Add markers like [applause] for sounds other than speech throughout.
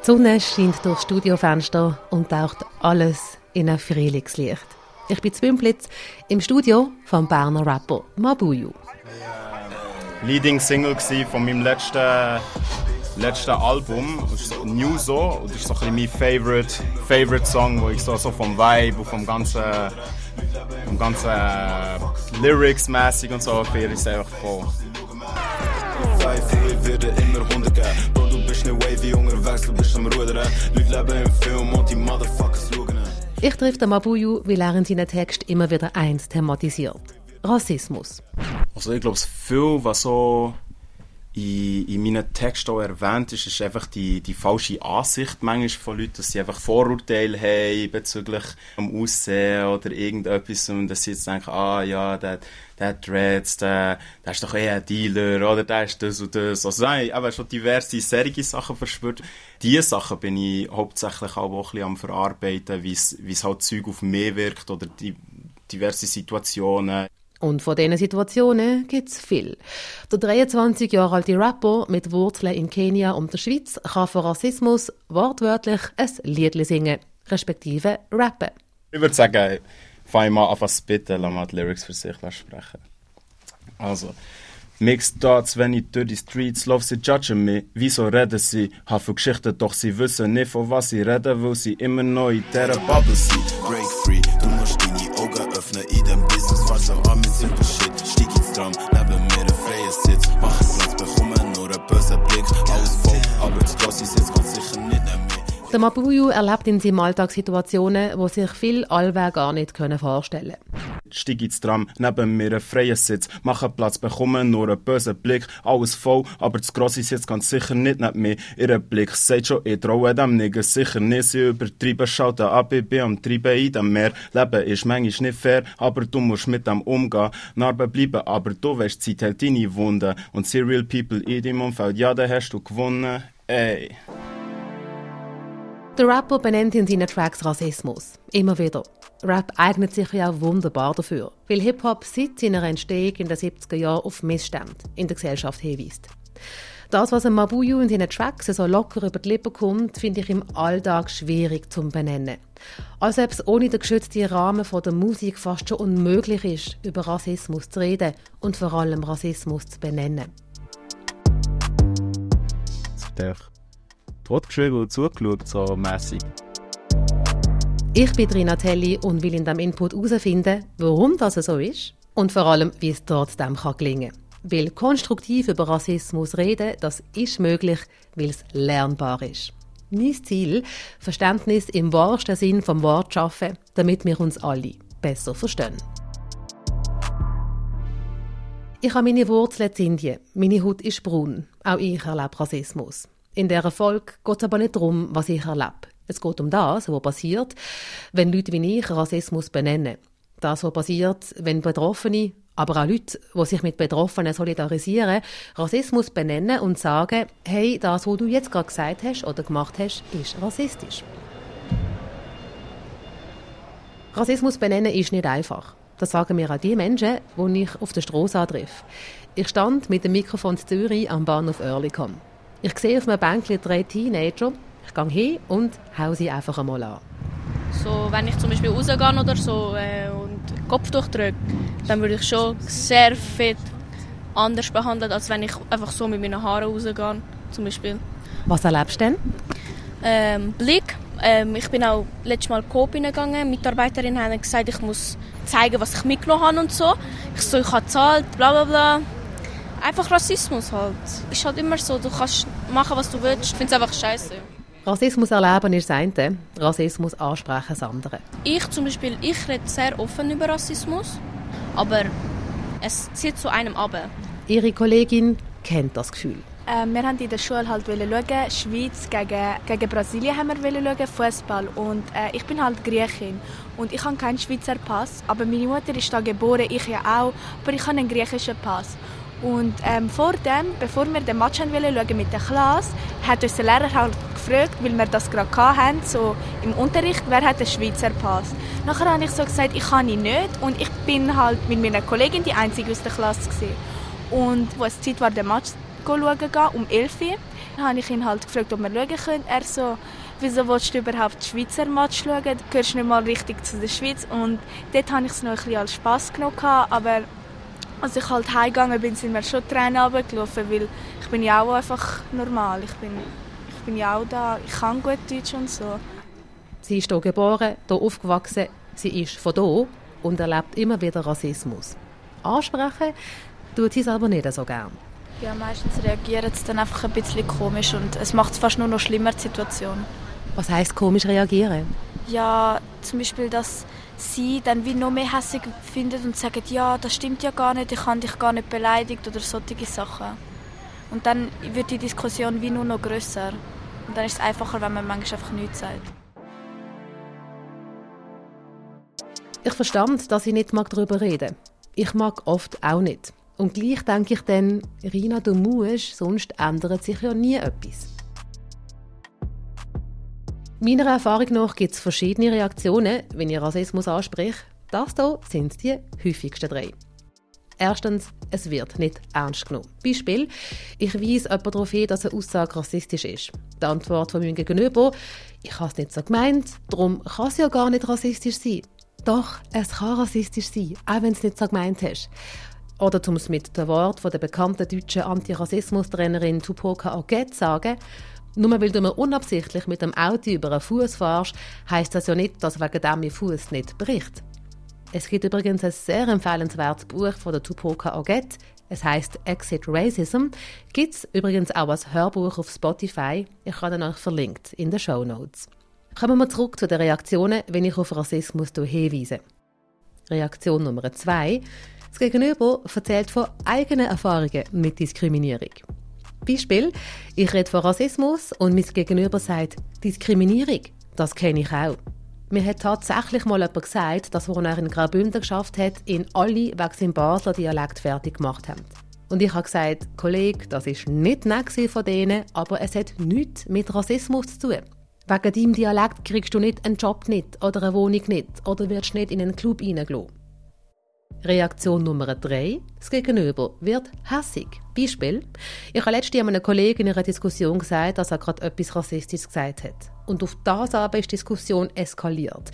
Die Sonne scheint durchs Studiofenster und taucht alles in ein Frühlingslicht. Ich bin Zwimplitz im Studio vom Berner Rapper Mabuyu. Leading Single von meinem letzten, letzten Album. Das ist New So. Das ist so ein mein Favorite, Favorite Song, wo ich so, so vom Vibe und vom ganzen, vom ganzen äh, Lyrics-mäßig und so feiere ich es einfach voll. Immer geben. Unterwegs, du bist am Rudern. Leute leben im Film und die Motherfuckers schauen. Ich treffe den Mabuyu, weil er in seinen Text immer wieder eins thematisiert. Rassismus. Also ich glaube, viel, was so in, in meinen Texten auch erwähnt ist, ist einfach die, die falsche Ansicht manchmal von Leuten, dass sie einfach Vorurteile haben bezüglich dem Aussehen oder irgendetwas und dass sie jetzt denken, ah ja, der, der Dreads, der, der ist doch eher ein Dealer oder der ist das und das. Also nein, aber schon diverse serige Sachen verspürt. Diese Sachen bin ich hauptsächlich auch ein bisschen am verarbeiten, wie es halt Zeug auf mich wirkt oder die diverse Situationen. Und von diesen Situationen gibt es viel. Der 23 Jahre alte Rapper mit Wurzeln in Kenia und der Schweiz kann für Rassismus wortwörtlich ein Lied singen, respektive rappen. Ich würde sagen, fange mal an zu spitten, lass mal die Lyrics für sich sprechen. Also, Mixed Thoughts, wenn ich durch die Streets laufe, sie judgen mich. Wieso reden sie? Habe Geschichten, doch sie wissen nicht, von was sie reden, weil sie immer noch in dieser Bubble sind. Break free, du musst deine Augen öffnen in dem Fahr an mit simple shit. Stieg ins Tram, neben mir ein freier Sitz. Mach Platz, bekomme nur einen bösen Blick. Alles voll, aber das grosse Sitz Der Mabuyu erlebt in seinem Alltag Situationen, wo sich viel allweg gar nicht vorstellen können. Steig ins Tram, neben mir ein freier Sitz, mache Platz, bekomme nur einen bösen Blick, alles voll, aber das grosse Sitz ganz sicher nicht neben mir. Ihr Blick sagt schon, ich traue dem Nigger sicher nicht, sie übertreiben, schalten ab, ich bin am Treiben in dem Meer. Leben ist manchmal nicht fair, aber du musst mit dem umgehen, Narben bleiben, aber du weißt, Zeit hält deine Wunden. Und Serial People in deinem Umfeld, ja, da hast du gewonnen, ey. Der Rapper benennt in seinen Tracks Rassismus. Immer wieder. Rap eignet sich ja auch wunderbar dafür, weil Hip-Hop seit seiner Entstehung in den 70er Jahren auf Missstände in der Gesellschaft hinweist. Das, was ein Mabuyu in seinen Tracks so locker über die Lippen kommt, finde ich im Alltag schwierig zu benennen. Als ob es ohne den geschützten Rahmen von der Musik fast schon unmöglich ist, über Rassismus zu reden und vor allem Rassismus zu benennen. Das totgeschrieben und zugeschaut, so mässig. Ich bin Rina Telli und will in diesem Input herausfinden, warum das so ist und vor allem, wie es trotzdem gelingen kann. Weil konstruktiv über Rassismus reden, das ist möglich, weil es lernbar ist. Mein Ziel, Verständnis im wahrsten Sinn vom Wort schaffen, damit wir uns alle besser verstehen. Ich habe meine Wurzeln in Indien. Meine Haut ist braun. Auch ich erlebe Rassismus. In dieser Folge geht es aber nicht darum, was ich erlebe. Es geht um das, was passiert, wenn Leute wie ich Rassismus benennen. Das, was passiert, wenn Betroffene, aber auch Leute, die sich mit Betroffenen solidarisieren, Rassismus benennen und sagen, hey, das, was du jetzt gerade gesagt hast oder gemacht hast, ist rassistisch. Rassismus benennen ist nicht einfach. Das sagen mir auch die Menschen, die ich auf der Straße antreffe. Ich stand mit dem Mikrofon in Zürich am Bahnhof Oerlikon. Ich sehe auf einem Bänkchen drei Teenager. Ich gehe hin und hau sie einfach einmal an. So, wenn ich zum Beispiel rausgehe oder so äh, und Kopftuch drücke, dann würde ich schon sehr viel anders behandelt, als wenn ich einfach so mit meinen Haaren rausgehe, zum Beispiel. Was erlebst du denn? Ähm, Blick. Ähm, ich bin auch letztes Mal Coop gegangen. Mitarbeiterinnen haben gesagt, ich muss zeigen, was ich mitgenommen habe und so. Ich so, ich habe gezahlt, bla bla bla einfach Rassismus halt. Ist halt immer so, du kannst machen, was du willst. Ich finde es einfach scheiße. Rassismus erleben ist das eine, Rassismus ansprechen das andere. Ich zum Beispiel, ich rede sehr offen über Rassismus, aber es zieht zu einem ab. Ihre Kollegin kennt das Gefühl. Äh, wir haben in der Schule halt schauen, Schweiz gegen, gegen Brasilien haben wir schauen, Fußball. Und äh, ich bin halt Griechin und ich habe keinen Schweizer Pass, aber meine Mutter ist da geboren, ich ja auch, aber ich habe einen griechischen Pass. Und ähm, vor dem, bevor wir den Match schauen mit der Klasse, hat uns der Lehrer halt gefragt, weil wir das gerade hatten, so im Unterricht, wer hat den Schweizer Pass. Nachher habe ich so gesagt, ich kann ihn nicht und ich bin halt mit meiner Kollegin die einzige aus der Klasse gewesen. Und wo es Zeit war, den Match schauen, um 11 Uhr, habe ich ihn halt gefragt, ob wir schauen können. Er so, wieso willst du überhaupt Schweizer Match schauen? Du gehörst nicht mal richtig zu der Schweiz. Und dort habe ich es noch ein bisschen als Spass genommen. Aber als ich halt heimgegangen bin, sind wir schon Tränen runtergelaufen, weil ich bin ja auch einfach normal. Ich bin, ich bin ja auch da, ich kann gut Deutsch und so. Sie ist hier geboren, hier aufgewachsen, sie ist von hier und erlebt immer wieder Rassismus. Ansprechen tut sie es aber nicht so gern. Ja, meistens reagieren sie dann einfach ein bisschen komisch und es macht es fast nur noch schlimmer, die Situation. Was heißt komisch reagieren? Ja, zum Beispiel, dass sie dann wie noch mehr hässig finden und sagen, ja, das stimmt ja gar nicht, ich habe dich gar nicht beleidigt oder solche Sachen. Und dann wird die Diskussion wie nur noch größer. Und dann ist es einfacher, wenn man manchmal einfach nichts sagt. Ich verstand, dass ich nicht darüber reden mag. Ich mag oft auch nicht. Und gleich denke ich dann, Rina, du musst, sonst ändert sich ja nie etwas. Meiner Erfahrung nach gibt es verschiedene Reaktionen, wenn ich Rassismus anspricht. Das hier sind die häufigsten drei. Erstens, es wird nicht ernst genommen. Beispiel, ich weise jemand darauf hin, dass eine Aussage rassistisch ist. Die Antwort von meinem Gegenüber, ich habe es nicht so gemeint, darum kann es ja gar nicht rassistisch sein. Doch, es kann rassistisch sein, auch wenn du es nicht so gemeint hast. Oder um es mit dem Wort der bekannten deutschen Antirassismus-Trainerin Tupoka Oget zu sagen, nur weil du mir unabsichtlich mit dem Auto über einen Fuß fährst, heisst das ja nicht, dass wegen dem mein Fuß nicht bricht. Es gibt übrigens ein sehr empfehlenswertes Buch von der Tupoka Oget. Es heißt Exit Racism. Gibt es übrigens auch als Hörbuch auf Spotify. Ich habe euch verlinkt in den Show Notes. Kommen wir zurück zu den Reaktionen, wenn ich auf Rassismus hinweise. Reaktion Nummer zwei. Das Gegenüber erzählt von eigenen Erfahrungen mit Diskriminierung. Beispiel, ich rede von Rassismus und mein Gegenüber sagt, Diskriminierung, das kenne ich auch. Mir hat tatsächlich mal jemand gesagt, dass, als er in Graubünden geschafft hat, ihn alle wegen seinem Basler Dialekt fertig gemacht haben. Und ich habe gesagt, Kollege, das ist nicht nett von denen, aber es hat nichts mit Rassismus zu tun. Wegen deinem Dialekt kriegst du nicht einen Job nicht oder eine Wohnung nicht oder wirst nicht in einen Club reingelassen. Reaktion Nummer 3. Das Gegenüber wird hässig. Beispiel. Ich habe letztens einem Kollegen in einer Diskussion gesagt, dass er gerade etwas Rassistisches gesagt hat. Und auf das aber ist die Diskussion eskaliert.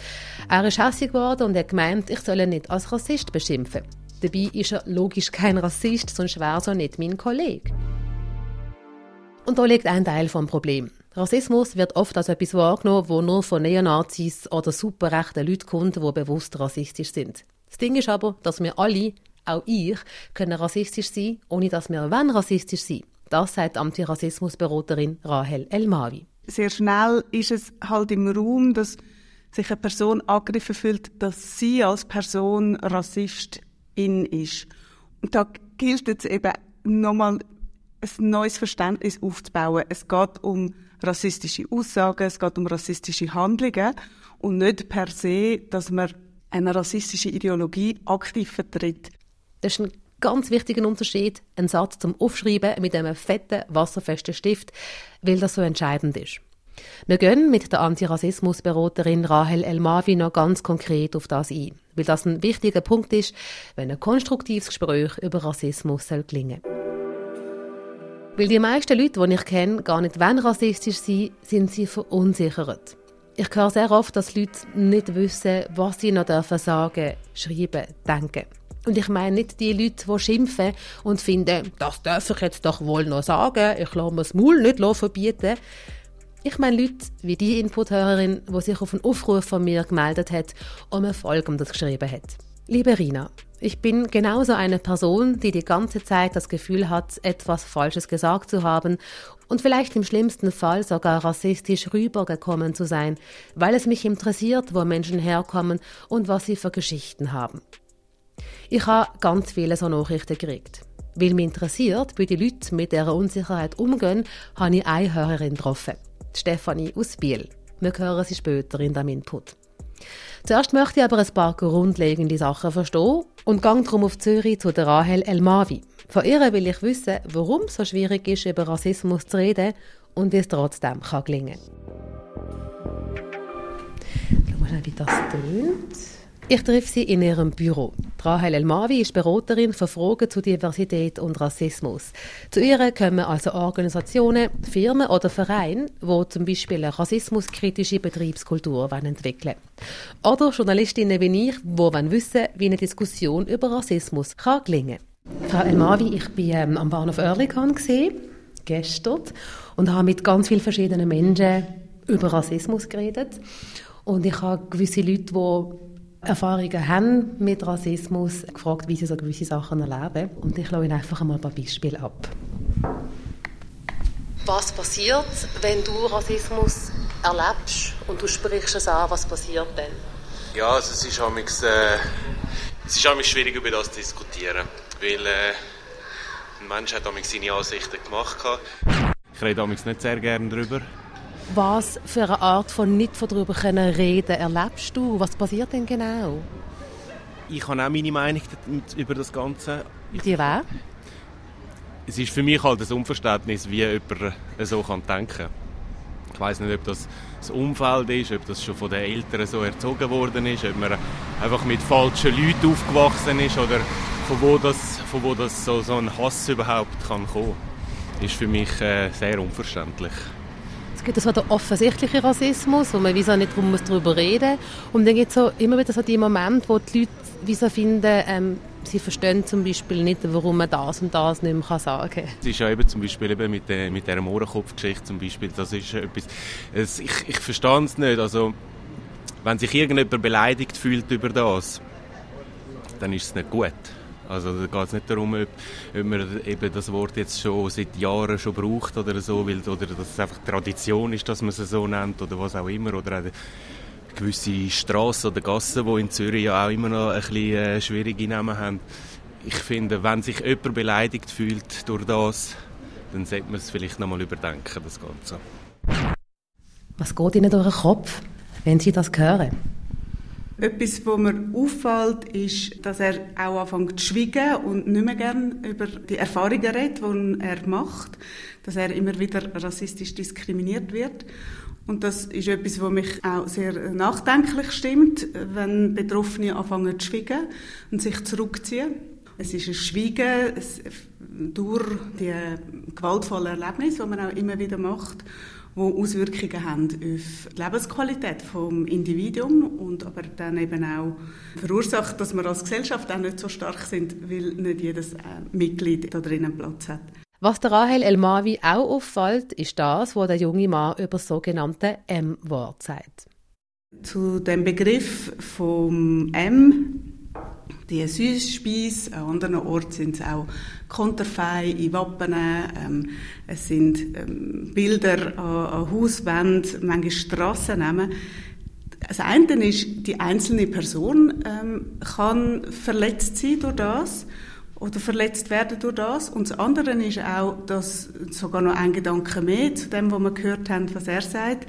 Er ist hässig geworden und hat gemeint, ich soll ihn nicht als Rassist beschimpfen. Dabei ist er logisch kein Rassist, sonst wäre er nicht mein Kollege. Und da liegt ein Teil vom Problem. Rassismus wird oft als etwas wahrgenommen, wo nur von Neonazis oder superrechten Leuten kommt, die bewusst rassistisch sind. Das Ding ist aber, dass wir alle, auch ich, können rassistisch sein, ohne dass wir wenn rassistisch sein. Das sagt Antirassismusberaterin Rahel Elmawi. Sehr schnell ist es halt im Raum, dass sich eine Person angegriffen fühlt, dass sie als Person Rassistin ist. Und da gilt es eben nochmal ein neues Verständnis aufzubauen. Es geht um rassistische Aussagen, es geht um rassistische Handlungen und nicht per se, dass man eine rassistische Ideologie aktiv vertritt. Das ist ein ganz wichtiger Unterschied, ein Satz zum Aufschreiben mit einem fetten, wasserfesten Stift, weil das so entscheidend ist. Wir gehen mit der Antirassismusberaterin Rahel Elmavi noch ganz konkret auf das ein, weil das ein wichtiger Punkt ist, wenn ein konstruktives Gespräch über Rassismus soll gelingen Weil die meisten Leute, die ich kenne, gar nicht wenn rassistisch sind, sind sie verunsichert. Ich höre sehr oft, dass Leute nicht wissen, was sie noch dürfen sagen, schreiben, denken. Und ich meine nicht die Leute, die schimpfen und finden, das darf ich jetzt doch wohl noch sagen, ich lasse mir das Maul nicht verbieten. Ich meine Leute wie die Inputhörerin, die sich auf einen Aufruf von mir gemeldet hat und mir Folgendes geschrieben hat. Liebe Rina, ich bin genauso eine Person, die die ganze Zeit das Gefühl hat, etwas Falsches gesagt zu haben und vielleicht im schlimmsten Fall sogar rassistisch rübergekommen zu sein, weil es mich interessiert, wo Menschen herkommen und was sie für Geschichten haben. Ich habe ganz viele so Nachrichten gekriegt. Weil mich interessiert, wie die Leute mit dieser Unsicherheit umgehen, habe ich eine Hörerin getroffen. Stefanie aus Biel. Wir hören sie später in dem Input. Zuerst möchte ich aber ein paar grundlegende Sachen verstehen und gehe darum auf Zürich zu der Rahel Elmavi. Von ihr will ich wissen, warum es so schwierig ist, über Rassismus zu reden und wie es trotzdem gelingen kann. Schau mal, wie das tönt. Ich treffe sie in ihrem Büro. Rahel Elmawi ist Beraterin für Fragen zu Diversität und Rassismus. Zu ihr kommen also Organisationen, Firmen oder Vereine, die zum Beispiel eine rassismuskritische Betriebskultur entwickeln wollen. Oder Journalistinnen wie ich, die wissen wie eine Diskussion über Rassismus kann gelingen kann. Frau Elmawi, ich war ähm, am Bahnhof Oerlikon gestern und habe mit ganz vielen verschiedenen Menschen über Rassismus geredet. Und ich habe gewisse Leute, die Erfahrungen haben mit Rassismus, gefragt, wie sie so gewisse Sachen erleben. Und ich schaue Ihnen einfach einmal ein paar Beispiele ab. Was passiert, wenn du Rassismus erlebst und du sprichst es an? Was passiert dann? Ja, also es ist amigs, äh, es ist schwierig über das zu diskutieren, weil äh, ein Mensch hat seine Ansichten gemacht. Ich rede nicht sehr gerne darüber. Was für eine Art von nicht darüber reden erlebst du? Was passiert denn genau? Ich habe auch meine Meinung über das Ganze. Die wäre? Es ist für mich halt ein Unverständnis, wie jemand so denken kann. Ich weiß nicht, ob das das Umfeld ist, ob das schon von den Eltern so erzogen worden ist, ob man einfach mit falschen Leuten aufgewachsen ist oder von wo das, von wo das so, so ein Hass überhaupt kann kommen. Das ist für mich äh, sehr unverständlich. Es gibt so den offensichtlichen Rassismus, wo man wieso nicht drum darüber reden muss. Und dann gibt es so immer wieder so die Momente, wo die Leute wieso finden, ähm, sie verstehen zum Beispiel nicht, warum man das und das nicht mehr sagen kann. Es ist ja eben zum Beispiel eben mit, der, mit dieser Mohrenkopfgeschichte zum Beispiel, das ist etwas, es, ich, ich verstehe es nicht, also wenn sich irgendjemand beleidigt fühlt über das, dann ist es nicht gut. Also da geht es nicht darum, ob, ob man eben das Wort jetzt schon seit Jahren schon braucht oder so, weil, oder dass es einfach Tradition ist, dass man es so nennt oder was auch immer. Oder auch gewisse Straßen oder Gassen, die in Zürich ja auch immer noch ein bisschen äh, schwierige Namen haben. Ich finde, wenn sich jemand beleidigt fühlt durch das, dann sollte man es vielleicht nochmal überdenken, das Ganze. Was geht Ihnen durch den Kopf, wenn Sie das hören? Etwas, was mir auffällt, ist, dass er auch anfängt zu schweigen und nicht mehr gerne über die Erfahrungen redet, die er macht, dass er immer wieder rassistisch diskriminiert wird. Und das ist etwas, was mich auch sehr nachdenklich stimmt, wenn Betroffene anfangen zu schweigen und sich zurückziehen. Es ist ein Schweigen durch die gewaltvollen Erlebnisse, die man auch immer wieder macht die Auswirkungen haben auf die Lebensqualität des Individuums und aber dann eben auch verursacht, dass wir als Gesellschaft auch nicht so stark sind, weil nicht jedes äh, Mitglied da drinnen Platz hat. Was der Rahel Elmawi auch auffällt, ist das, was der junge Mann über das sogenannte M-Wort sagt. Zu dem Begriff vom M die Süßspeise. An anderen Orten sind es auch Konterfei in Wappen. Ähm, es sind ähm, Bilder an, an Hauswänden, manchmal Strassennamen. Das eine ist, die einzelne Person ähm, kann verletzt sein durch das oder verletzt werden durch das. Und das andere ist auch, dass sogar noch ein Gedanke mehr zu dem, was wir gehört haben, was er sagt,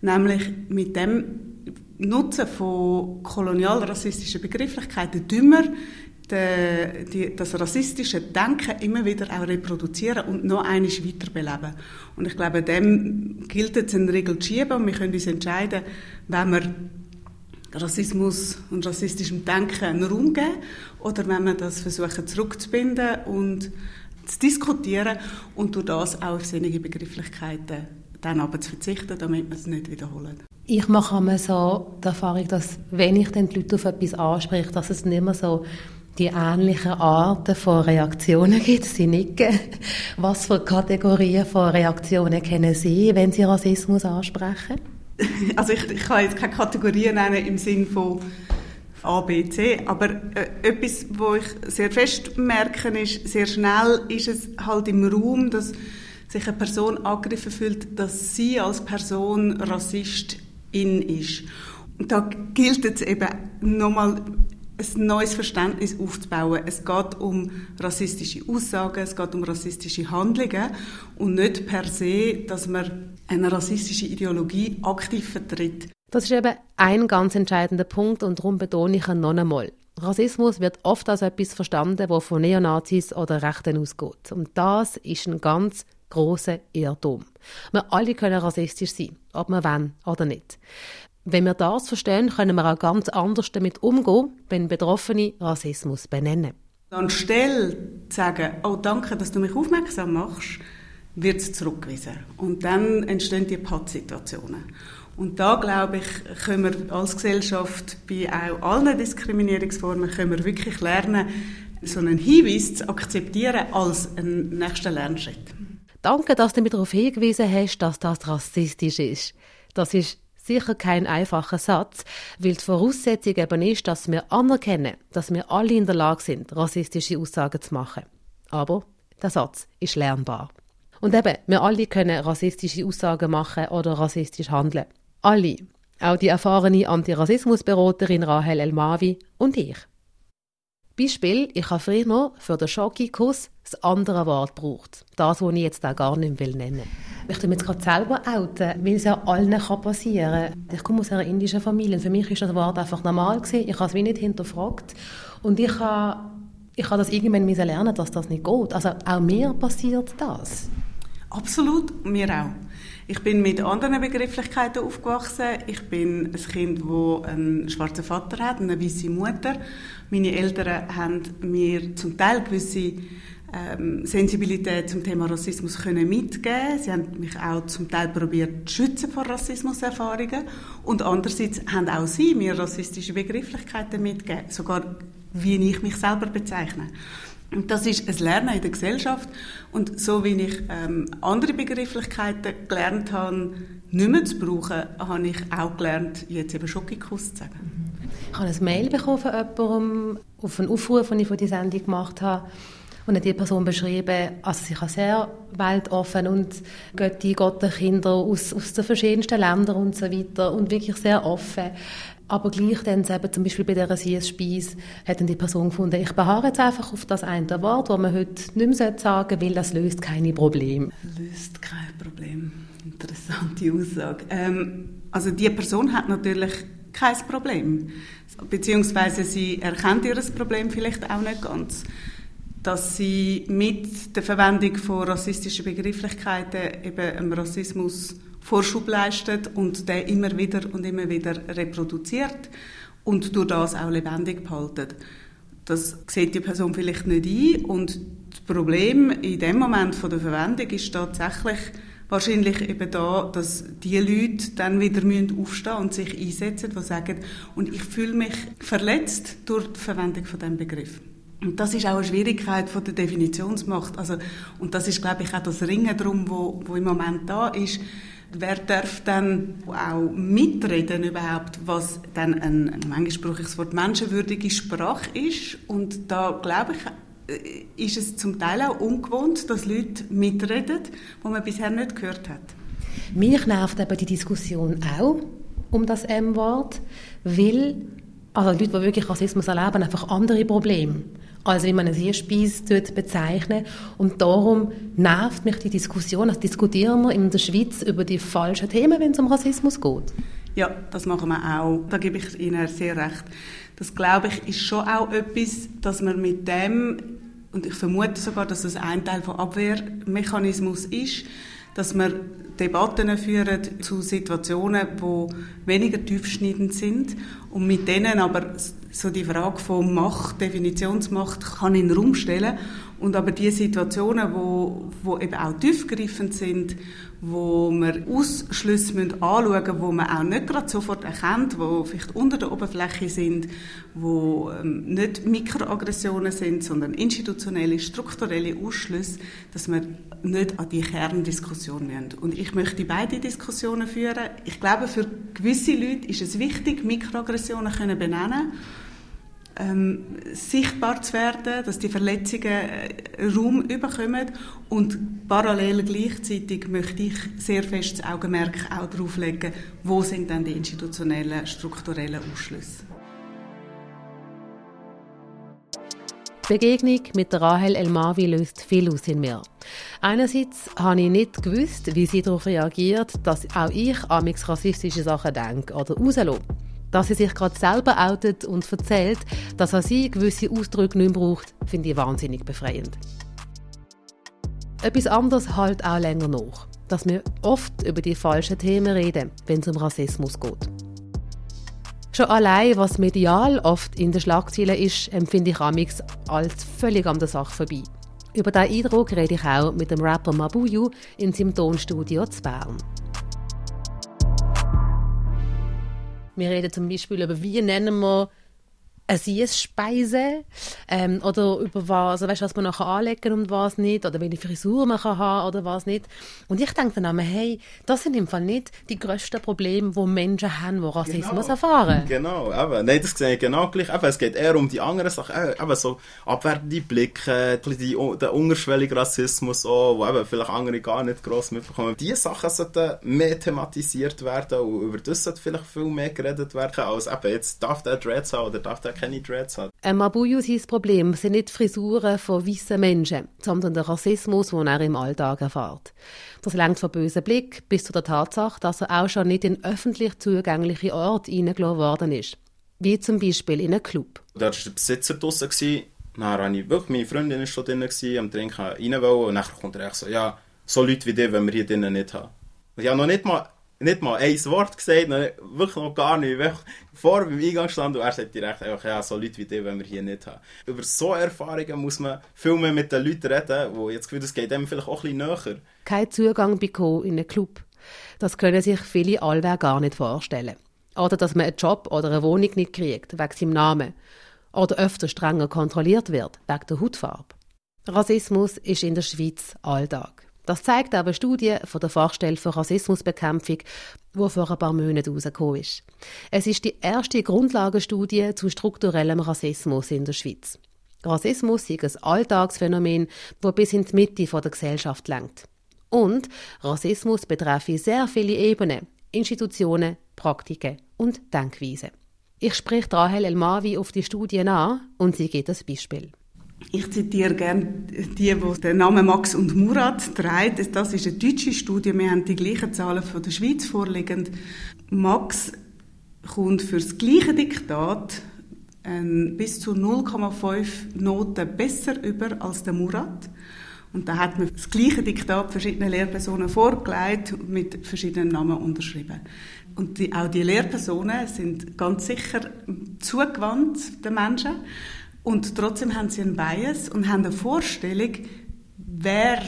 nämlich mit dem Nutzen von kolonialrassistischen Begrifflichkeiten dümmer de, das rassistische Denken immer wieder auch reproduzieren und noch einmal weiterbeleben. Und ich glaube, dem gilt es eine Regel zu schieben und wir können uns entscheiden, wenn wir Rassismus und rassistischem Denken einen Raum geben oder wenn wir das versuchen zurückzubinden und zu diskutieren und durch das auch auf solche Begrifflichkeiten dann aber zu verzichten, damit wir es nicht wiederholen. Ich mache immer so die Erfahrung, dass wenn ich dann die Leute auf etwas anspreche, dass es nicht mehr so die ähnlichen Arten von Reaktionen gibt. Sie nicken. Was für Kategorien von Reaktionen kennen Sie, wenn Sie Rassismus ansprechen? Also ich, ich kann jetzt keine Kategorien nennen im Sinn von A, B, C, aber äh, etwas, wo ich sehr fest merke, ist, sehr schnell ist es halt im Raum, dass sich eine Person angegriffen fühlt, dass sie als Person Rassist in ist. Und da gilt es eben nochmal ein neues Verständnis aufzubauen. Es geht um rassistische Aussagen, es geht um rassistische Handlungen und nicht per se, dass man eine rassistische Ideologie aktiv vertritt. Das ist eben ein ganz entscheidender Punkt und darum betone ich ihn noch einmal. Rassismus wird oft als etwas verstanden, das von Neonazis oder Rechten ausgeht. Und das ist ein ganz großer Irrtum. Wir alle können rassistisch sein, ob wir wollen oder nicht. Wenn wir das verstehen, können wir auch ganz anders damit umgehen, wenn Betroffene Rassismus benennen. Anstelle zu sagen, oh danke, dass du mich aufmerksam machst, wird es zurückgewiesen. Und dann entstehen die Pattsituationen. Und da, glaube ich, können wir als Gesellschaft bei auch allen Diskriminierungsformen können wir wirklich lernen, so einen Hinweis zu akzeptieren als einen nächsten Lernschritt. Danke, dass du mir darauf hingewiesen hast, dass das rassistisch ist. Das ist sicher kein einfacher Satz, weil die Voraussetzung eben ist, dass wir anerkennen, dass wir alle in der Lage sind, rassistische Aussagen zu machen. Aber der Satz ist lernbar. Und eben, wir alle können rassistische Aussagen machen oder rassistisch handeln. Alle. Auch die erfahrene Antirassismusberaterin Rahel Elmavi und ich. Beispiel, ich habe früher noch für den Schockikuss das andere Wort gebraucht. Das, was ich jetzt auch gar nicht will nennen will. Ich tue mich jetzt gerade selber outen, weil es ja allen passieren kann. Ich komme aus einer indischen Familie. Für mich war das Wort einfach normal. Gewesen. Ich habe es wie nicht hinterfragt. Und ich habe, ich habe das irgendwann lernen dass das nicht geht. Also auch mir passiert das. Absolut, mir auch. Ich bin mit anderen Begrifflichkeiten aufgewachsen. Ich bin ein Kind, das einen schwarzen Vater hat, eine weiße Mutter. Meine Eltern haben mir zum Teil gewisse ähm, Sensibilität zum Thema Rassismus können mitgeben. Sie haben mich auch zum Teil probiert zu schützen vor Rassismuserfahrungen und andererseits haben auch sie mir rassistische Begrifflichkeiten mitgegeben, sogar wie ich mich selber bezeichne. Und das ist ein Lernen in der Gesellschaft. Und so wie ich ähm, andere Begrifflichkeiten gelernt habe, nicht mehr zu brauchen, habe ich auch gelernt, jetzt eben Schockikuss zu sagen. Ich habe ein Mail bekommen von jemandem auf einen Aufruf, den ich von dieser Sendung gemacht habe. Und hat die Person beschrieben, also sie kann sehr weltoffen und Götti, Kinder aus, aus den verschiedensten Ländern und so weiter und wirklich sehr offen. Aber gleich dann eben zum Beispiel bei dieser Siespeise hat dann die Person gefunden, ich beharre jetzt einfach auf das eine Wort, das man heute nicht mehr sagen will, das löst keine Probleme. Löst kein Problem. Interessante Aussage. Ähm, also die Person hat natürlich kein Problem. Beziehungsweise sie erkennt ihr Problem vielleicht auch nicht ganz. Dass sie mit der Verwendung von rassistischen Begrifflichkeiten eben im Rassismus Vorschub leistet und der immer wieder und immer wieder reproduziert und durch das auch lebendig behalten. Das sieht die Person vielleicht nicht ein und das Problem in dem Moment von der Verwendung ist tatsächlich wahrscheinlich eben da, dass die Leute dann wieder aufstehen und sich einsetzen, die sagen, und ich fühle mich verletzt durch die Verwendung von dem Begriff. Und das ist auch eine Schwierigkeit von der Definitionsmacht. Also, und das ist, glaube ich, auch das Ringen drum, wo, wo im Moment da ist Wer darf dann auch mitreden überhaupt, was dann ein, manchmal brauche ich das Wort menschenwürdige Sprache ist. Und da glaube ich, äh, ist es zum Teil auch ungewohnt, dass Leute mitreden, die man bisher nicht gehört hat. Mich nervt aber die Diskussion auch um das M-Wort, weil also Leute, die wirklich Rassismus erleben, einfach andere Probleme als wie man es hier Speis bezeichnet. Und darum nervt mich die Diskussion. Das diskutieren wir in der Schweiz über die falschen Themen, wenn es um Rassismus geht. Ja, das machen wir auch. Da gebe ich Ihnen sehr recht. Das, glaube ich, ist schon auch etwas, dass man mit dem, und ich vermute sogar, dass das ein Teil von Abwehrmechanismus ist, dass wir Debatten führen zu Situationen, die weniger tiefschneidend sind und mit denen aber so die Frage von Macht, Definitionsmacht kann in den Raum stellen und aber die Situationen, wo, wo eben auch tiefgreifend sind, wo man Ausschlüsse müssen anschauen müssen, wo man auch nicht gerade sofort erkennt, wo vielleicht unter der Oberfläche sind, wo ähm, nicht Mikroaggressionen sind, sondern institutionelle, strukturelle Ausschlüsse, dass man nicht an die Kerndiskussion müssen. Und ich möchte beide Diskussionen führen. Ich glaube, für gewisse Leute ist es wichtig, Mikroaggressionen können benennen ähm, sichtbar zu werden, dass die Verletzungen äh, Raum überkommen und parallel gleichzeitig möchte ich sehr fest das Augenmerk auch darauf legen, wo sind dann die institutionellen, strukturellen Ausschlüsse. Die Begegnung mit Rahel Elmavi löst viel aus in mir. Einerseits habe ich nicht gewusst, wie sie darauf reagiert, dass auch ich an rassistische Sachen denke oder rauslasse. Dass sie sich gerade selber outet und erzählt, dass auch sie gewisse Ausdrücke nicht mehr braucht, finde ich wahnsinnig befreiend. Etwas anderes halt auch länger nach, dass wir oft über die falschen Themen reden, wenn es um Rassismus geht. Schon allein, was medial oft in den Schlagzeilen ist, empfinde ich amix als völlig an der Sache vorbei. Über diesen Eindruck rede ich auch mit dem Rapper Mabuyu in seinem Tonstudio zu Bern. Wir reden zum Beispiel über, wie nennen wir eine Süßspeise ähm, oder über was, also weißt, was man nachher anlegen und was nicht oder welche Frisur man kann haben oder was nicht. Und ich denke dann immer, hey, das sind im Fall nicht die grössten Probleme, die Menschen haben, die Rassismus Genau. erfahren. Genau, eben. Nein, das sehe ich genau gleich. Eben, es geht eher um die anderen Sachen. Äh, Eben so abwertende Blicke, die, die, der unterschwellige Rassismus auch, wo eben vielleicht andere gar nicht gross mitbekommen. Diese Sachen sollten mehr thematisiert werden und über das sollte vielleicht viel mehr geredet werden, als eben jetzt darf der Dreads haben oder darf der keine Dreads haben. Ein Mabuyu sein Problem sind nicht Frisuren von weißen Menschen, sondern der Rassismus, den er im Alltag erfährt. Das lenkt vom bösen Blick bis zu der Tatsache, dass er auch schon nicht in öffentlich zugängliche Orte hineingelassen worden ist. Wie zum Beispiel in einen Club. Da war der Besitzer draussen. Dann habe ich wirklich, meine Freundin war schon drin, am Trinken rein wollen. Und dann kommt er echt so, ja, so Leute wie die wollen wir hier drinnen nicht haben. Und ich habe noch nicht mal, nicht mal ein Wort gesagt, wirklich noch gar nicht. Vor beim Eingang stand und er sagt direkt einfach, ja, so Leute wie die wollen wir hier nicht haben. Über so Erfahrungen muss man viel mehr mit den Leuten reden, wo jetzt Gefühl, das geht dem vielleicht auch ein bisschen näher. Kein Zugang bekommen in einen Club. Das können sich viele allwehr gar nicht vorstellen. Oder dass man einen Job oder eine Wohnung nicht kriegt, wegen seinem Namen. Oder öfter strenger kontrolliert wird, wegen der Hautfarbe. Rassismus ist in der Schweiz Alltag. Das zeigt auch eine Studie von der Fachstelle für Rassismusbekämpfung, die vor ein paar Monaten herausgekommen ist. Es ist die erste Grundlagenstudie zu strukturellem Rassismus in der Schweiz. Rassismus ist ein Alltagsphänomen, das bis in die Mitte der Gesellschaft lenkt. Und Rassismus betreffe sehr viele Ebenen, Institutionen, Praktiken und Denkweisen. Ich spreche Rahel Elmawi auf die Studie an und sie gibt ein Beispiel. Ich zitiere gerne die, die den Namen Max und Murat trägt. Das ist eine deutsche Studie. Wir haben die gleichen Zahlen von der Schweiz vorliegend. Max kommt für das gleiche Diktat ähm, bis zu 0,5 Noten besser über als der Murat. Und da hat man das gleiche Diktat verschiedenen Lehrpersonen vorgelegt mit verschiedenen Namen unterschrieben. Und die, auch die Lehrpersonen sind ganz sicher zugewandt den Menschen. Und trotzdem haben sie einen Bias und haben eine Vorstellung, wer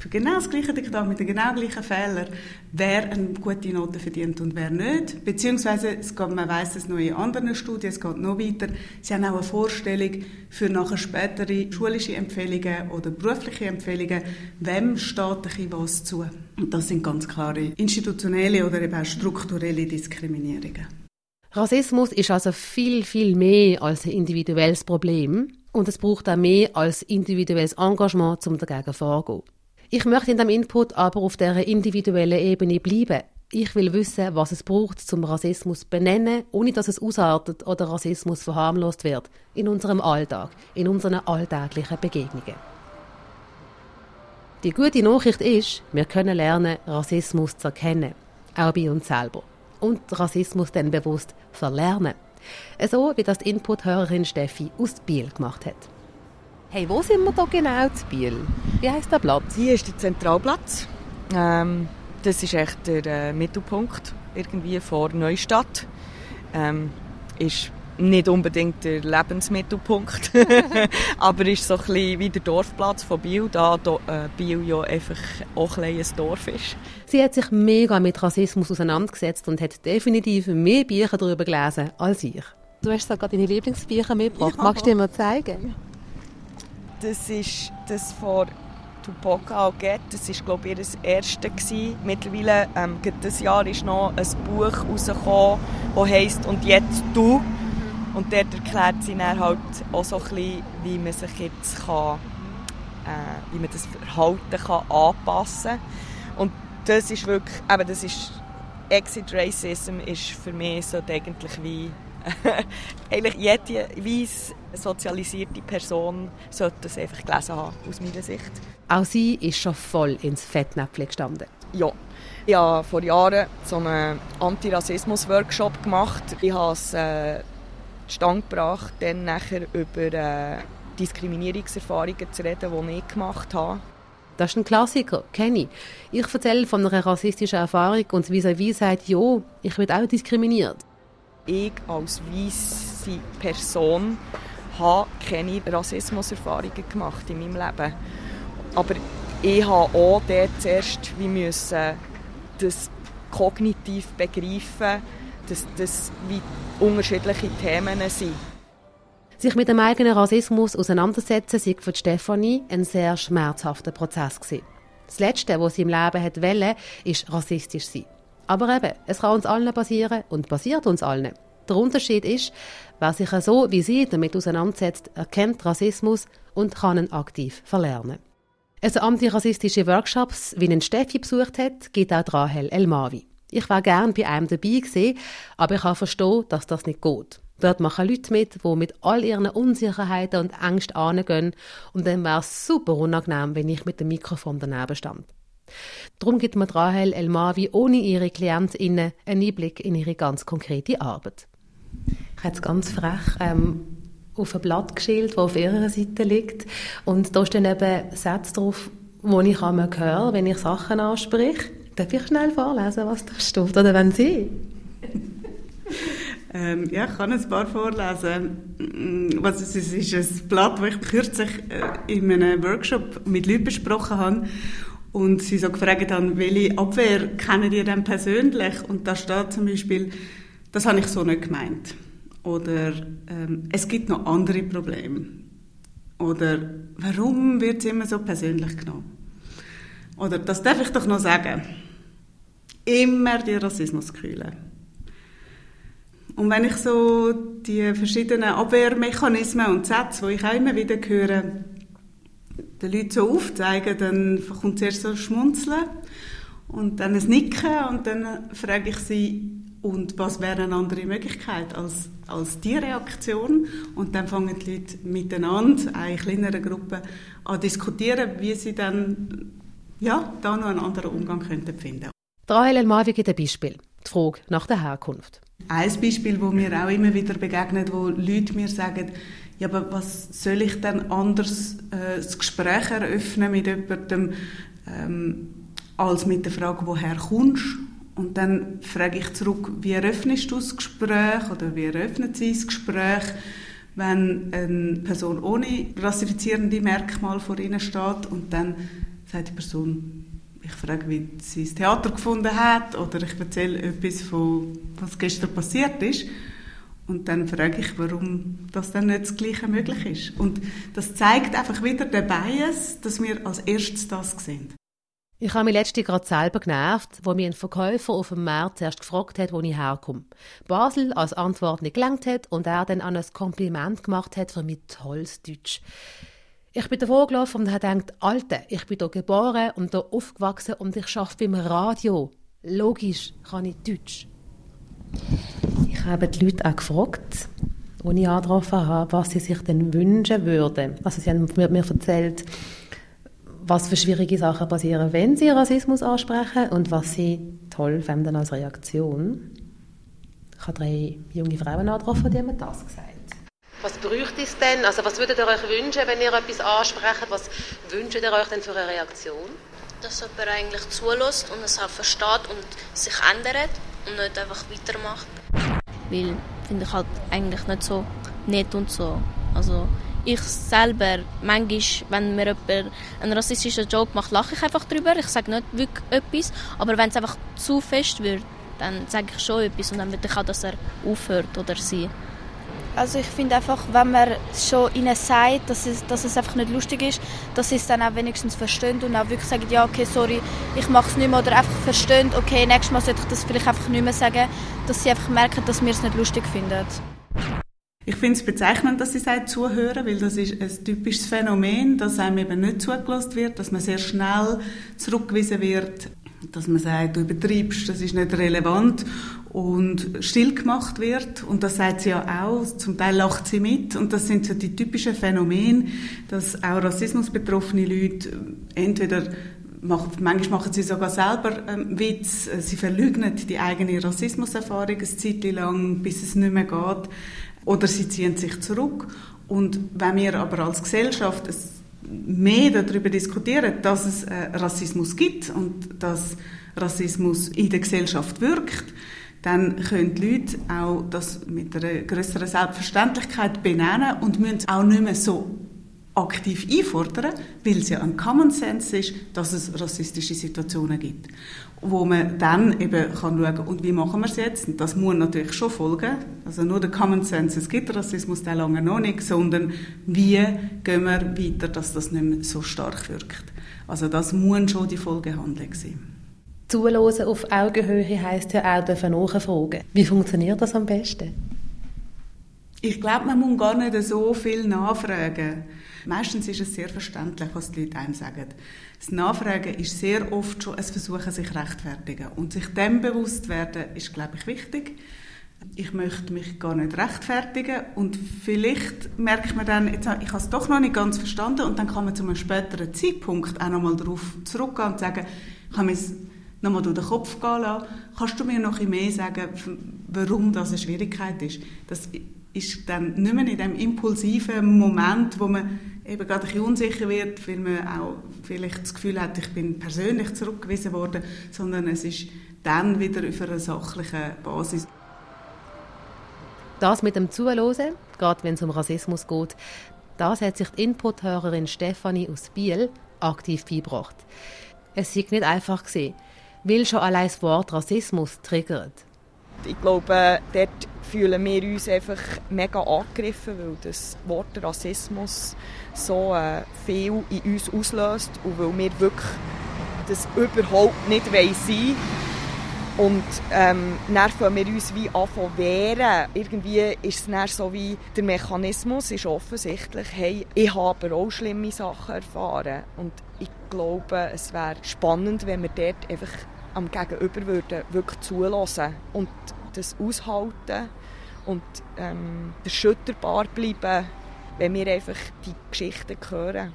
für genau das gleiche Diktat mit den genau gleichen Fehlern, wer eine gute Note verdient und wer nicht. Beziehungsweise, es geht, man weiß es noch in anderen Studien, es geht noch weiter. Sie haben auch eine Vorstellung für nachher spätere schulische Empfehlungen oder berufliche Empfehlungen, wem steht ein was zu. Und das sind ganz klare institutionelle oder eben auch strukturelle Diskriminierungen. Rassismus ist also viel, viel mehr als ein individuelles Problem und es braucht auch mehr als individuelles Engagement, um dagegen vorzugehen. Ich möchte in diesem Input aber auf dieser individuellen Ebene bleiben. Ich will wissen, was es braucht, zum Rassismus benennen, ohne dass es ausartet oder Rassismus verharmlost wird. In unserem Alltag, in unseren alltäglichen Begegnungen. Die gute Nachricht ist, wir können lernen, Rassismus zu erkennen. Auch bei uns selber. Und Rassismus dann bewusst verlernen. So wie das die Input-Hörerin Steffi aus Biel gemacht hat. Hey, wo sind wir da genau zu Biel? Wie heißt der Platz? Hier ist der Zentralplatz. Ähm, das ist echt der äh, Mittelpunkt irgendwie vor Neustadt. Ähm, ist nicht unbedingt der Lebensmittelpunkt, [laughs] aber ist so ein bisschen wie der Dorfplatz von Biel, da, äh, Biel ja einfach auch ein, ein Dorf ist. Sie hat sich mega mit Rassismus auseinandergesetzt und hat definitiv mehr Bücher darüber gelesen als ich. Du hast gerade deine Lieblingsbücher mitgebracht. Ja. Magst du dir mal zeigen? Das ist das von Tupac Alget. Das war, glaube ich, ihr erste. Gewesen. Mittlerweile, ähm, dieses Jahr ist noch ein Buch rausgekommen, das heisst «Und jetzt du». Und dort erklärt sie dann halt auch so ein bisschen, wie man sich jetzt kann, äh, wie man das Verhalten kann anpassen kann. Und das ist wirklich, eben das ist, Exit Racism ist für mich so eigentlich wie [laughs] eigentlich jede weiss sozialisierte Person sollte das einfach gelesen haben, aus meiner Sicht. Auch sie ist schon voll ins Fettnäpfchen gestanden. Ja. Ich habe vor Jahren so einen Antirassismus-Workshop gemacht. Ich habe es äh, zustande gebracht, dann nachher über äh, Diskriminierungserfahrungen zu reden, die ich gemacht habe. Das ist ein Klassiker, kenne ich. Ich erzähle von einer rassistischen Erfahrung und vis-à-vis sagt, ja, ich werde auch diskriminiert. Ich als weiße Person habe keine Rassismuserfahrungen gemacht in meinem Leben. Aber ich habe auch dort zuerst wie müssen das kognitiv begreifen, dass das wie unterschiedliche Themen sind. Sich mit dem eigenen Rassismus auseinandersetzen, sei für Stefanie ein sehr schmerzhafter Prozess gewesen. Das Letzte, was sie im Leben hat wollte, ist rassistisch sein. Aber eben, es kann uns allen passieren und passiert uns allen. Der Unterschied ist, wer sich so wie sie damit auseinandersetzt, erkennt Rassismus und kann ihn aktiv verlernen. Also antirassistische Workshops, wie ihn Steffi besucht hat, gibt auch Rahel Elmavi. Ich war gern bei einem dabei gewesen, aber ich kann verstehen, dass das nicht geht. Dort machen Leute mit, die mit all ihren Unsicherheiten und Ängsten angehen und dann wäre es super unangenehm, wenn ich mit dem Mikrofon daneben stand. Darum gibt mir Rahel Elmavi ohne ihre KlientInnen einen Einblick in ihre ganz konkrete Arbeit. Ich habe es ganz frech ähm, auf ein Blatt geschildert, das auf ihrer Seite liegt. Und da stehen eben Sätze drauf, die ich einmal höre, wenn ich Sachen anspreche. Darf ich schnell vorlesen, was da steht? Oder wenn Sie? [laughs] Ähm, ja, ich kann ein paar vorlesen. Mm, was es ist, ist ein Blatt, das ich kürzlich äh, in einem Workshop mit Leuten besprochen habe und sie so gefragt haben, welche Abwehr kennen ihr denn persönlich? Und da steht zum Beispiel, das habe ich so nicht gemeint. Oder ähm, es gibt noch andere Probleme. Oder warum wird es immer so persönlich genommen? Oder das darf ich doch noch sagen. Immer die Rassismuskühle. Und wenn ich so die verschiedenen Abwehrmechanismen und Sätze, die ich auch immer wieder höre, den Leuten so aufzeigen, dann kommt zuerst so ein Schmunzeln und dann ein Nicken und dann frage ich sie, und was wäre eine andere Möglichkeit als, als diese Reaktion? Und dann fangen die Leute miteinander, auch in kleineren Gruppen, an diskutieren, wie sie dann ja, da noch einen anderen Umgang könnten finden. Rahel Elmavi gibt ein Beispiel. Die Frage nach der Herkunft. Ein Beispiel, das mir auch immer wieder begegnet, wo Leute mir sagen, ja, aber was soll ich denn anders äh, das Gespräch eröffnen mit jemandem, ähm, als mit der Frage, woher kommst und dann frage ich zurück, wie eröffnest du das Gespräch oder wie eröffnet sie das Gespräch, wenn eine Person ohne rassifizierende Merkmal vor ihnen steht und dann sagt die Person, ich frage, wie sie das Theater gefunden hat oder ich erzähle etwas von was gestern passiert ist. Und dann frage ich, warum das dann nicht das Gleiche möglich ist. Und das zeigt einfach wieder den Bias, dass wir als erstes das sehen. Ich habe mich letztens gerade selber genervt, wo mir ein Verkäufer auf dem Markt erst gefragt hat, wo ich herkomme. Basel als Antwort nicht gelangt hat und er dann an ein Kompliment gemacht hat für mein tolles Deutsch. Ich bin davor gelaufen und habe gedacht, Alter, ich bin hier geboren und hier aufgewachsen und ich arbeite beim Radio. Logisch kann ich Deutsch. Ich habe die Leute auch gefragt, als ich angetroffen habe, was sie sich denn wünschen würden. Also sie haben mir erzählt, was für schwierige Sachen passieren, wenn sie Rassismus ansprechen und was sie toll finden als Reaktion. Ich habe drei junge Frauen angetroffen, die haben mir das gesagt. Was bräuchte es denn? Also was würdet ihr euch wünschen, wenn ihr etwas ansprecht? Was wünscht ihr euch denn für eine Reaktion? Dass jemand eigentlich zulässt und es auch versteht und sich ändert und nicht einfach weitermacht. Weil finde ich halt eigentlich nicht so nett und so. Also ich selber, manchmal, wenn mir jemand einen rassistischen Joke macht, lache ich einfach drüber. Ich sage nicht wirklich etwas. Aber wenn es einfach zu fest wird, dann sage ich schon etwas und dann will ich auch, dass er aufhört oder sie. Also ich finde einfach, wenn man schon ihnen sagt, dass es, dass es einfach nicht lustig ist, dass sie es dann auch wenigstens verstehen und auch wirklich sagen, ja, okay, sorry, ich mache es nicht mehr oder einfach verstehen, okay, nächstes Mal sollte ich das vielleicht einfach nicht mehr sagen, dass sie einfach merken, dass wir es nicht lustig finden. Ich finde es bezeichnend, dass Sie sagt, zuhören, weil das ist ein typisches Phänomen, dass einem eben nicht zugelassen wird, dass man sehr schnell zurückgewiesen wird, dass man sagt, du übertreibst, das ist nicht relevant und still gemacht wird. Und das sagt sie ja auch, zum Teil lacht sie mit. Und das sind so die typischen Phänomene, dass auch rassismusbetroffene Leute entweder macht, manchmal machen sie sogar selber ähm, Witz, sie verleugnen die eigene Rassismuserfahrung eine Zeit lang, bis es nicht mehr geht. Oder sie ziehen sich zurück. Und wenn wir aber als Gesellschaft mehr darüber diskutieren, dass es äh, Rassismus gibt und dass Rassismus in der Gesellschaft wirkt, dann können die Leute auch das mit einer größeren Selbstverständlichkeit benennen und müssen es auch nicht mehr so aktiv einfordern, weil es ja ein Common Sense ist, dass es rassistische Situationen gibt, wo man dann eben kann schauen und wie machen wir es jetzt? Und das muss natürlich schon folgen. Also nur der Common Sense, es gibt Rassismus, der lange noch nicht, sondern wie gehen wir weiter, dass das nicht mehr so stark wirkt. Also das muss schon die Folgehandlung sein. Zuhören auf Augenhöhe heisst ja auch nachfragen. Wie funktioniert das am besten? Ich glaube, man muss gar nicht so viel nachfragen. Meistens ist es sehr verständlich, was die Leute einem sagen. Das Nachfragen ist sehr oft schon ein Versuchen, sich rechtfertigen. Und sich dem bewusst werden, ist, glaube ich, wichtig. Ich möchte mich gar nicht rechtfertigen und vielleicht merkt man dann, jetzt, ich habe es doch noch nicht ganz verstanden und dann kann man zu einem späteren Zeitpunkt auch nochmal darauf zurückgehen und sagen, ich habe mir nochmal durch den Kopf gehen lassen. Kannst du mir noch ein mehr sagen, warum das eine Schwierigkeit ist? Das ist dann nicht mehr in dem impulsiven Moment, wo man eben gerade ein bisschen unsicher wird, weil man auch vielleicht das Gefühl hat, ich bin persönlich zurückgewiesen worden, sondern es ist dann wieder auf einer sachlichen Basis. Das mit dem Zuhören, gerade wenn es um Rassismus geht, das hat sich die Inputhörerin Stefanie aus Biel aktiv beigebracht. Es ist nicht einfach gesehen, weil schon allein das Wort Rassismus triggert. Ich glaube, dort fühlen wir uns einfach mega angegriffen, weil das Wort Rassismus so äh, viel in uns auslöst und weil wir wirklich das überhaupt nicht sein wollen. Und ähm, dann fangen wir uns wie an zu wehren. Irgendwie ist es dann so wie, der Mechanismus ist offensichtlich, hey, ich habe aber auch schlimme Sachen erfahren. Und ich glaube, es wäre spannend, wenn wir dort einfach am Gegenüber würden wirklich zulassen und das aushalten und ähm, erschütterbar bleiben, wenn wir einfach die Geschichten hören.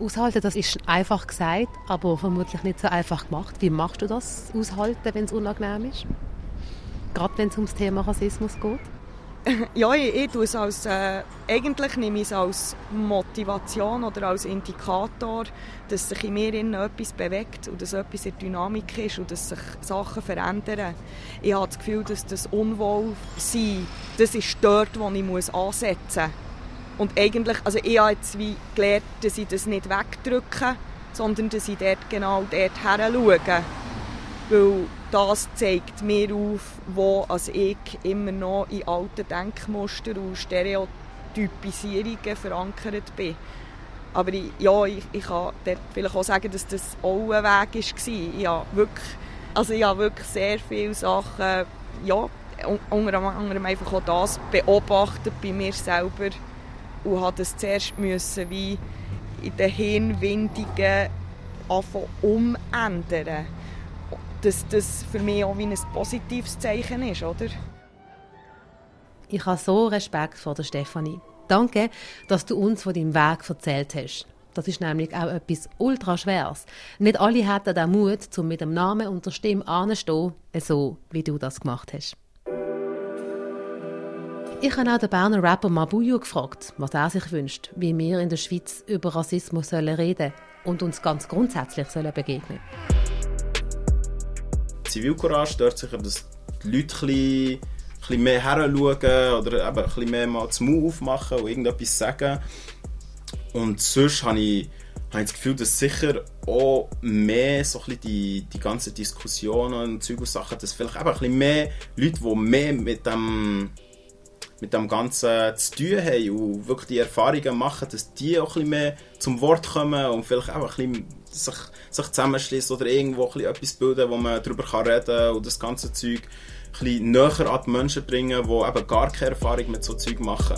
Aushalten, das ist einfach gesagt, aber vermutlich nicht so einfach gemacht. Wie machst du das, aushalten, wenn es unangenehm ist? Gerade wenn es ums Thema Rassismus geht? [laughs] ja, ich, ich tue es als, äh, eigentlich nehme ich es als Motivation oder als Indikator, dass sich in mir etwas bewegt und dass etwas in Dynamik ist und dass sich Sachen verändern. Ich habe das Gefühl, dass das Unwohlsein, das ist dort, wo ich ansetzen muss. Und eigentlich, also ich habe jetzt wie gelernt, dass ich das nicht wegdrücke, sondern dass ich dort genau dort her schaue. Weil das zeigt mir auf, wo als ich immer noch in alten Denkmuster und Stereotypisierungen verankert bin. Aber ich, ja, ich, ich kann vielleicht auch sagen, dass das auch ein Weg war. Ich habe wirklich, also ich habe wirklich sehr viele Sachen, ja, unter anderem einfach auch das beobachtet bei mir selber und habe das zuerst müssen wie in den Hirnwindungen umändern dass das für mich auch wie ein positives Zeichen ist, oder? Ich habe so Respekt vor der Stefanie. Danke, dass du uns von deinem Weg erzählt hast. Das ist nämlich auch etwas ultra schweres. Nicht alle hätten den Mut, um mit dem Namen und der Stimme anzustehen, so wie du das gemacht hast. Ich habe auch den Berner Rapper Mabuyo gefragt, was er sich wünscht, wie wir in der Schweiz über Rassismus reden sollen und uns ganz grundsätzlich sollen begegnen sollen. Zivilcourage dort sicher, dass die Leute ein bisschen, mehr heranschauen oder eben ein bisschen mehr mal das Mund aufmachen und irgendetwas sagen. Und sonst habe ich, habe ich das Gefühl, dass sicher auch mehr so die, die ganzen Diskussionen und Zeug und Sachen, dass vielleicht eben ein bisschen mehr Leute, die mehr mit dem mit dem Ganzen zu tun haben und wirklich die Erfahrungen machen, dass die auch ein bisschen mehr zum Wort kommen und vielleicht auch ein bisschen sich, sich zusammenschließen oder irgendwo ein bisschen etwas bilden, wo man darüber reden kann und das ganze Zeug ein bisschen näher an die Menschen bringen, die eben gar keine Erfahrung mit so Zeug machen.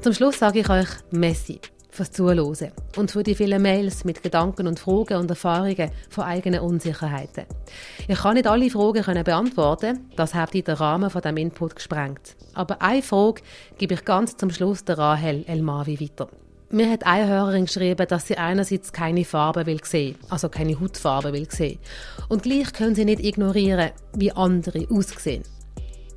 Zum Schluss sage ich euch Messi fürs Zuhören und für die vielen Mails mit Gedanken und Fragen und Erfahrungen von eigenen Unsicherheiten. Ich kann nicht alle Fragen beantworten, das hat den Rahmen von dem Input gesprengt. Aber eine Frage gebe ich ganz zum Schluss der Rahel Elmavi weiter. Mir hat eine Hörerin geschrieben, dass sie einerseits keine Farbe will sehen, also keine Hautfarbe will sehen. Und gleich können sie nicht ignorieren, wie andere aussehen.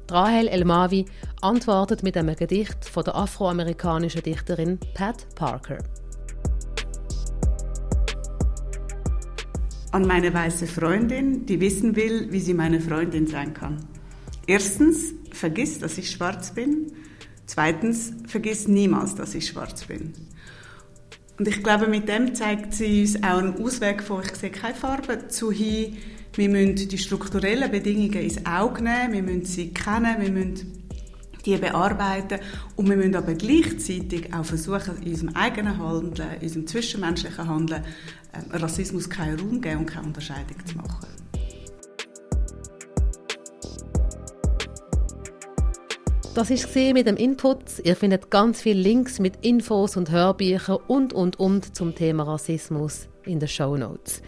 Rahel Elmavi antwortet mit einem Gedicht von der afroamerikanischen Dichterin Pat Parker. an meine weiße Freundin, die wissen will, wie sie meine Freundin sein kann. Erstens, vergiss, dass ich schwarz bin. Zweitens, vergiss niemals, dass ich schwarz bin. Und ich glaube, mit dem zeigt sie uns auch einen Ausweg von, ich sehe keine Farbe, zu hin, wir müssen die strukturellen Bedingungen ins Auge nehmen, wir müssen sie kennen, wir müssen die bearbeiten und wir müssen aber gleichzeitig auch versuchen, in unserem eigenen Handeln, in unserem zwischenmenschlichen Handeln, äh, Rassismus keinen Raum geben und keine Unterscheidung zu machen. Das gesehen mit dem Input. Ihr findet ganz viele Links mit Infos und Hörbüchern und und und zum Thema Rassismus in den Show Notes.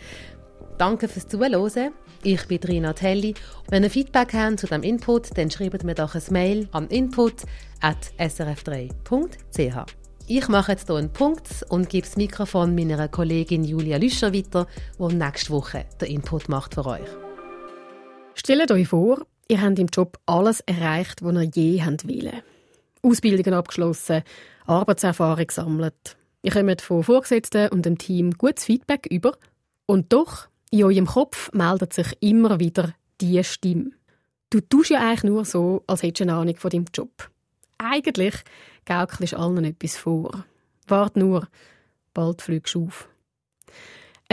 Danke fürs Zuhören. Ich bin Rina Telli. Wenn ihr Feedback habt zu diesem Input, dann schreibt mir doch ein Mail an input.srf3.ch. Ich mache jetzt hier einen Punkt und gebe das Mikrofon meiner Kollegin Julia Lüscher weiter, die nächste Woche den Input macht für euch. Stellt euch vor, Ihr habt im Job alles erreicht, was ihr je wollt. Ausbildungen abgeschlossen, Arbeitserfahrung gesammelt. Ihr kommt von Vorgesetzten und dem Team gutes Feedback über. Und doch, in eurem Kopf meldet sich immer wieder diese Stimme. Du tust ja eigentlich nur so, als hättest du eine Ahnung von deinem Job. Eigentlich gaukelst du allen etwas vor. Wart nur, bald fliegst du auf.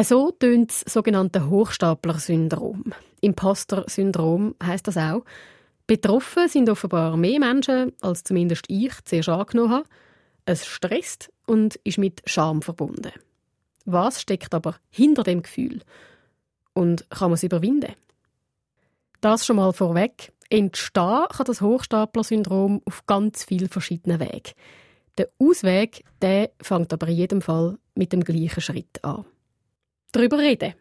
So tönt das sogenannte Hochstapler-Syndrom. Imposter-Syndrom heisst das auch. Betroffen sind offenbar mehr Menschen, als zumindest ich zuerst angenommen habe. Es stresst und ist mit Scham verbunden. Was steckt aber hinter dem Gefühl? Und kann man es überwinden? Das schon mal vorweg. Entstehen kann das Hochstapler-Syndrom auf ganz vielen verschiedenen Wegen. Der Ausweg, der fängt aber in jedem Fall mit dem gleichen Schritt an darüber reden.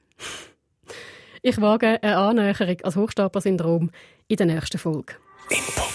Ich wage eine Annäherung als Hochstapler-Syndrom in der nächsten Folge. Input.